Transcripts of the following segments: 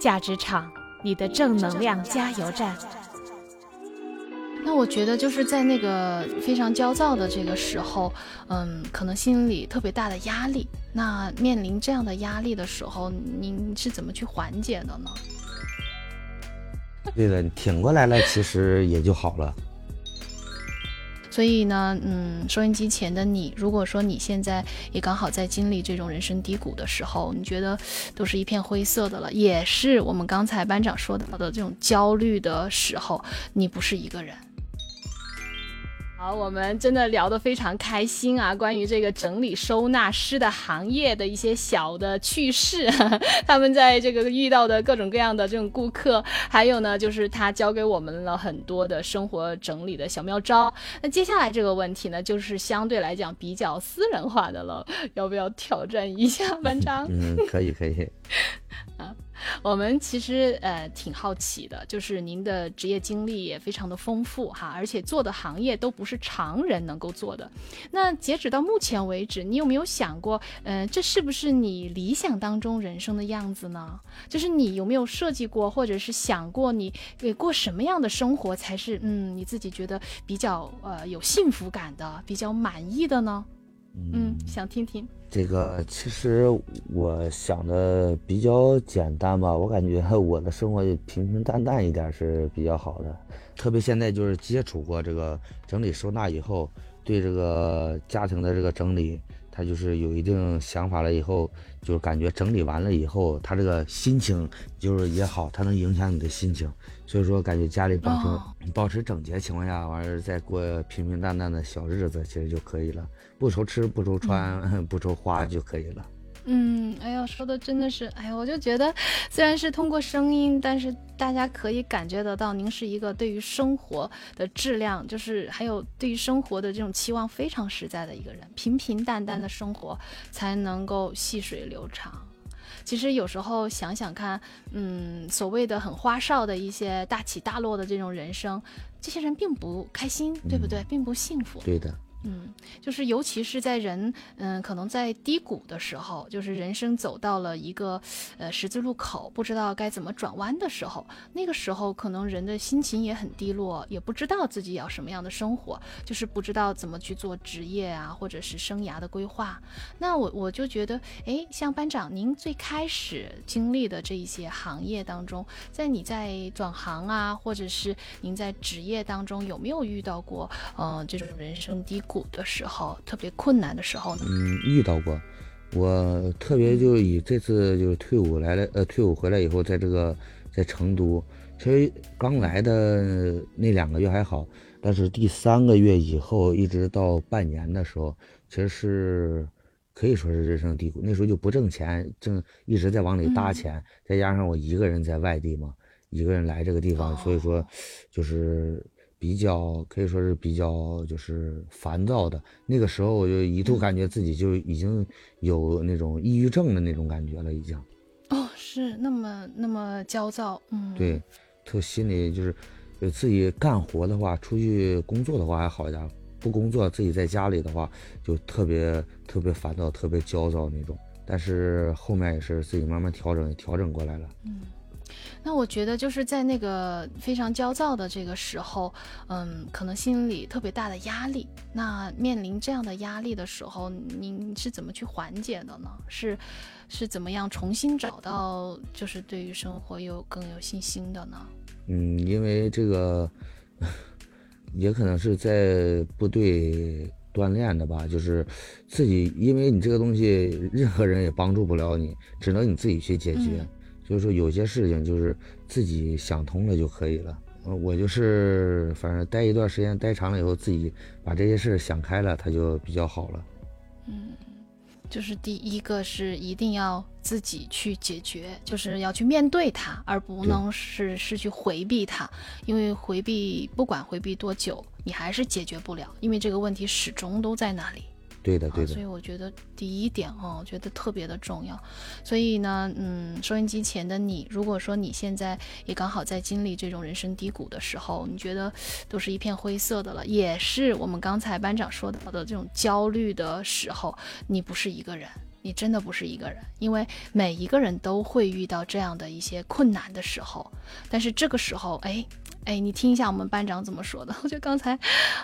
价值场，你的正能量加油站。那我觉得就是在那个非常焦躁的这个时候，嗯，可能心里特别大的压力。那面临这样的压力的时候，您是怎么去缓解的呢？对的，挺过来了，其实也就好了。所以呢，嗯，收音机前的你，如果说你现在也刚好在经历这种人生低谷的时候，你觉得都是一片灰色的了，也是我们刚才班长说到的这种焦虑的时候，你不是一个人。好，我们真的聊得非常开心啊！关于这个整理收纳师的行业的一些小的趣事，他们在这个遇到的各种各样的这种顾客，还有呢，就是他教给我们了很多的生活整理的小妙招。那接下来这个问题呢，就是相对来讲比较私人化的了，要不要挑战一下班长？嗯，可以，可以。啊。我们其实呃挺好奇的，就是您的职业经历也非常的丰富哈，而且做的行业都不是常人能够做的。那截止到目前为止，你有没有想过，嗯，这是不是你理想当中人生的样子呢？就是你有没有设计过，或者是想过你过什么样的生活才是嗯你自己觉得比较呃有幸福感的、比较满意的呢？嗯，想听听。这个其实我想的比较简单吧，我感觉我的生活就平平淡淡一点是比较好的。特别现在就是接触过这个整理收纳以后，对这个家庭的这个整理，他就是有一定想法了以后，就是感觉整理完了以后，他这个心情就是也好，他能影响你的心情。所以说，感觉家里保持保持整洁情况下，完了再过平平淡淡的小日子，其实就可以了。不愁吃不愁穿不愁花就可以了。嗯，哎呀，说的真的是，哎呀，我就觉得，虽然是通过声音，但是大家可以感觉得到，您是一个对于生活的质量，就是还有对于生活的这种期望非常实在的一个人。平平淡淡的生活才能够细水流长。其实有时候想想看，嗯，所谓的很花哨的一些大起大落的这种人生，这些人并不开心，对不对？并不幸福。对的。嗯，就是尤其是在人，嗯，可能在低谷的时候，就是人生走到了一个，呃，十字路口，不知道该怎么转弯的时候，那个时候可能人的心情也很低落，也不知道自己要什么样的生活，就是不知道怎么去做职业啊，或者是生涯的规划。那我我就觉得，哎，像班长您最开始经历的这一些行业当中，在你在转行啊，或者是您在职业当中有没有遇到过，嗯，这种人生低？谷的时候，特别困难的时候呢？嗯，遇到过。我特别就以这次就是退伍来了，呃，退伍回来以后，在这个在成都，其实刚来的那两个月还好，但是第三个月以后，一直到半年的时候，其实是可以说是人生低谷。那时候就不挣钱，正一直在往里搭钱，再加上我一个人在外地嘛，一个人来这个地方，所以说就是。比较可以说是比较就是烦躁的那个时候，我就一度感觉自己就已经有那种抑郁症的那种感觉了，已经。哦，是那么那么焦躁，嗯，对，特心里就是，自己干活的话，出去工作的话还好一点，不工作自己在家里的话，就特别特别烦躁，特别焦躁那种。但是后面也是自己慢慢调整，调整过来了，嗯。那我觉得就是在那个非常焦躁的这个时候，嗯，可能心里特别大的压力。那面临这样的压力的时候，您是怎么去缓解的呢？是是怎么样重新找到就是对于生活有更有信心的呢？嗯，因为这个也可能是在部队锻炼的吧，就是自己，因为你这个东西任何人也帮助不了你，只能你自己去解决。所以说有些事情就是自己想通了就可以了。我就是反正待一段时间，待长了以后，自己把这些事想开了，它就比较好了。嗯，就是第一个是一定要自己去解决，就是要去面对它，而不能是是去回避它，因为回避不管回避多久，你还是解决不了，因为这个问题始终都在那里。对的，对的。所以我觉得第一点哦，我觉得特别的重要。所以呢，嗯，收音机前的你，如果说你现在也刚好在经历这种人生低谷的时候，你觉得都是一片灰色的了，也是我们刚才班长说到的这种焦虑的时候，你不是一个人。你真的不是一个人，因为每一个人都会遇到这样的一些困难的时候。但是这个时候，哎哎，你听一下我们班长怎么说的。我觉得刚才，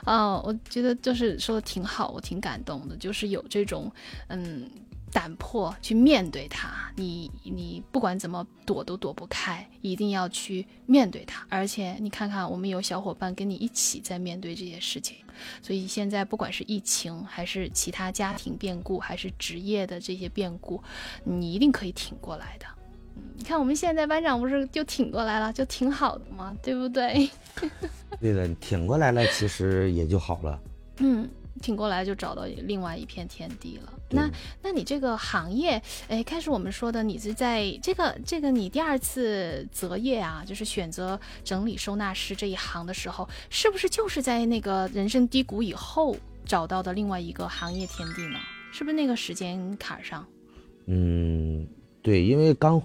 啊，我觉得就是说的挺好，我挺感动的，就是有这种，嗯。胆魄去面对它，你你不管怎么躲都躲不开，一定要去面对它。而且你看看，我们有小伙伴跟你一起在面对这些事情，所以现在不管是疫情，还是其他家庭变故，还是职业的这些变故，你一定可以挺过来的。嗯，你看我们现在班长不是就挺过来了，就挺好的嘛，对不对？对的，挺过来了，其实也就好了。嗯。挺过来就找到另外一片天地了。那，那你这个行业，哎，开始我们说的，你是在这个这个你第二次择业啊，就是选择整理收纳师这一行的时候，是不是就是在那个人生低谷以后找到的另外一个行业天地呢？是不是那个时间坎上？嗯，对，因为刚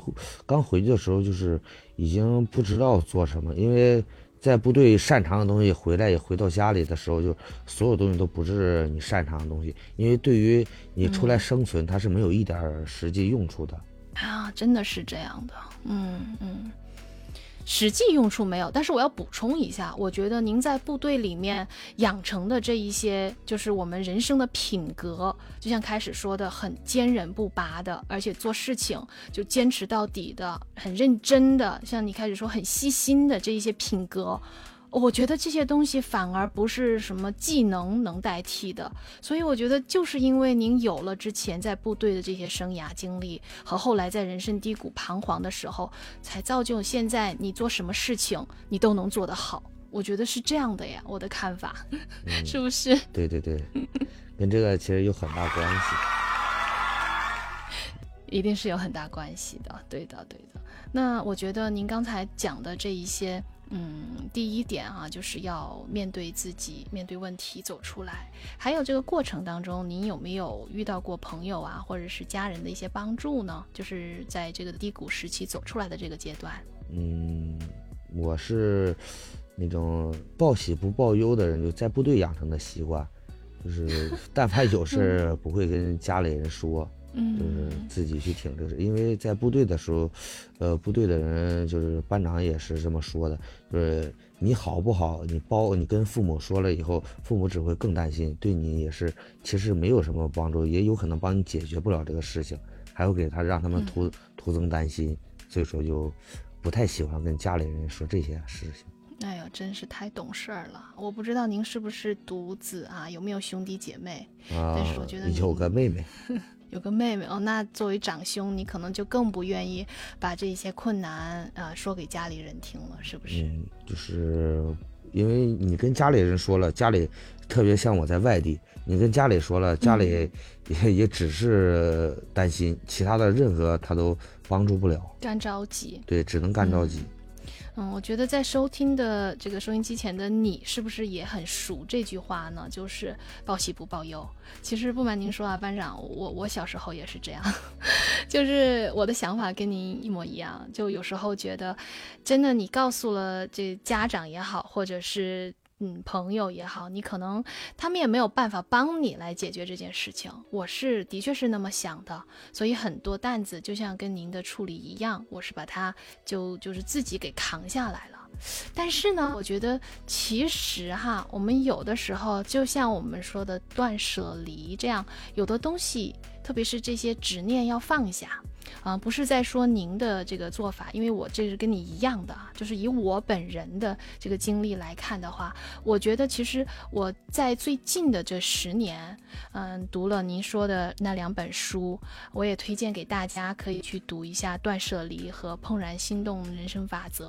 刚回去的时候，就是已经不知道做什么，因为。在部队擅长的东西回来也回到家里的时候，就所有东西都不是你擅长的东西，因为对于你出来生存，它是没有一点实际用处的。啊，真的是这样的，嗯嗯。实际用处没有，但是我要补充一下，我觉得您在部队里面养成的这一些，就是我们人生的品格，就像开始说的，很坚韧不拔的，而且做事情就坚持到底的，很认真的，像你开始说很细心的这一些品格。我觉得这些东西反而不是什么技能能代替的，所以我觉得就是因为您有了之前在部队的这些生涯经历，和后来在人生低谷彷徨的时候，才造就现在你做什么事情你都能做得好。我觉得是这样的呀，我的看法，是不是？对对对，跟这个其实有很大关系，一定是有很大关系的。对的，对的。那我觉得您刚才讲的这一些。嗯，第一点啊，就是要面对自己，面对问题，走出来。还有这个过程当中，您有没有遇到过朋友啊，或者是家人的一些帮助呢？就是在这个低谷时期走出来的这个阶段。嗯，我是那种报喜不报忧的人，就在部队养成的习惯，就是 但凡有事 不会跟家里人说。就是自己去挺这个事，因为在部队的时候，呃，部队的人就是班长也是这么说的，就是你好不好，你包你跟父母说了以后，父母只会更担心，对你也是其实没有什么帮助，也有可能帮你解决不了这个事情，还会给他让他们徒徒增担心，所以说就不太喜欢跟家里人说这些事情。哎呦，真是太懂事儿了！我不知道您是不是独子啊，有没有兄弟姐妹？啊，但是我觉得有个妹妹。有个妹妹哦，那作为长兄，你可能就更不愿意把这些困难啊说给家里人听了，是不是？嗯，就是因为你跟家里人说了，家里特别像我在外地，你跟家里说了，家里也也只是担心，其他的任何他都帮助不了，干着急。对，只能干着急。嗯，嗯我觉得在收听的这个收音机前的你，是不是也很熟这句话呢？就是报喜不报忧。其实不瞒您说啊，班长，我我小时候也是这样，就是我的想法跟您一模一样。就有时候觉得，真的，你告诉了这家长也好，或者是。嗯，朋友也好，你可能他们也没有办法帮你来解决这件事情。我是的确是那么想的，所以很多担子就像跟您的处理一样，我是把它就就是自己给扛下来了。但是呢，我觉得其实哈，我们有的时候就像我们说的断舍离这样，有的东西，特别是这些执念要放下。啊，不是在说您的这个做法，因为我这是跟你一样的，就是以我本人的这个经历来看的话，我觉得其实我在最近的这十年，嗯，读了您说的那两本书，我也推荐给大家可以去读一下《断舍离》和《怦然心动人生法则》。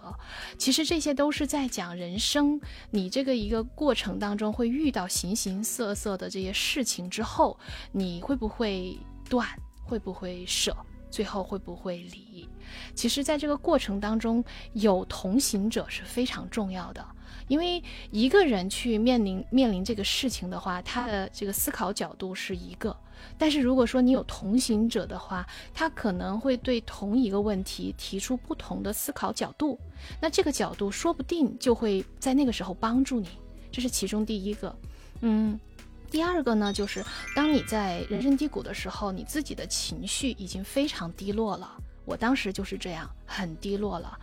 其实这些都是在讲人生，你这个一个过程当中会遇到形形色色的这些事情之后，你会不会断，会不会舍？最后会不会离？其实，在这个过程当中，有同行者是非常重要的。因为一个人去面临面临这个事情的话，他的这个思考角度是一个；但是如果说你有同行者的话，他可能会对同一个问题提出不同的思考角度。那这个角度说不定就会在那个时候帮助你。这是其中第一个。嗯。第二个呢，就是当你在人生低谷的时候，你自己的情绪已经非常低落了。我当时就是这样，很低落了。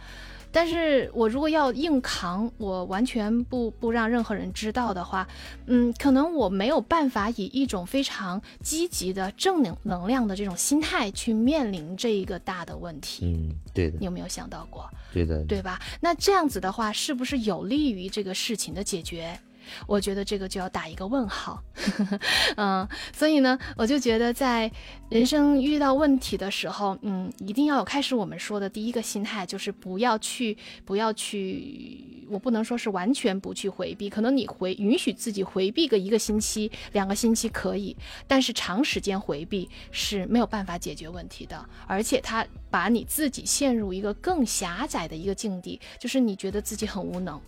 但是我如果要硬扛，我完全不不让任何人知道的话，嗯，可能我没有办法以一种非常积极的正能能量的这种心态去面临这一个大的问题。嗯，对的。你有没有想到过？对的，对吧？那这样子的话，是不是有利于这个事情的解决？我觉得这个就要打一个问号，嗯，所以呢，我就觉得在人生遇到问题的时候，嗯，一定要有开始我们说的第一个心态，就是不要去，不要去，我不能说是完全不去回避，可能你回允许自己回避个一个星期、两个星期可以，但是长时间回避是没有办法解决问题的，而且它把你自己陷入一个更狭窄的一个境地，就是你觉得自己很无能。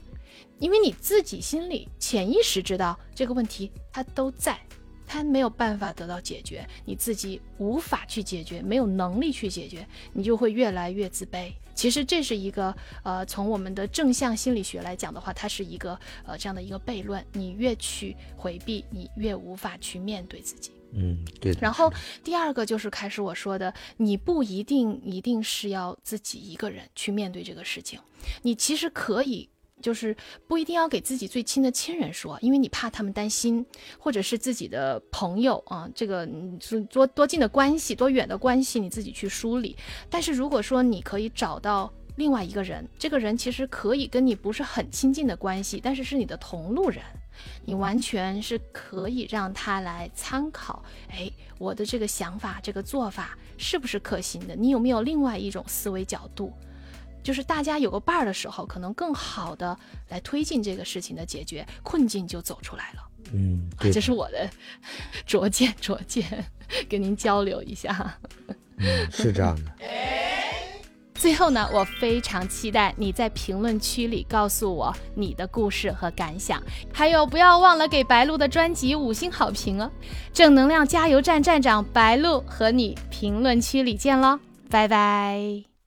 因为你自己心里潜意识知道这个问题它都在，它没有办法得到解决，你自己无法去解决，没有能力去解决，你就会越来越自卑。其实这是一个呃，从我们的正向心理学来讲的话，它是一个呃这样的一个悖论。你越去回避，你越无法去面对自己。嗯，对。然后第二个就是开始我说的，你不一定一定是要自己一个人去面对这个事情，你其实可以。就是不一定要给自己最亲的亲人说，因为你怕他们担心，或者是自己的朋友啊，这个是多多近的关系，多远的关系，你自己去梳理。但是如果说你可以找到另外一个人，这个人其实可以跟你不是很亲近的关系，但是是你的同路人，你完全是可以让他来参考。哎，我的这个想法，这个做法是不是可行的？你有没有另外一种思维角度？就是大家有个伴儿的时候，可能更好的来推进这个事情的解决，困境就走出来了。嗯，这是我的拙见，拙见，跟您交流一下。嗯，是这样的。最后呢，我非常期待你在评论区里告诉我你的故事和感想，还有不要忘了给白鹿的专辑五星好评哦！正能量加油站站长白鹿和你评论区里见喽，拜拜。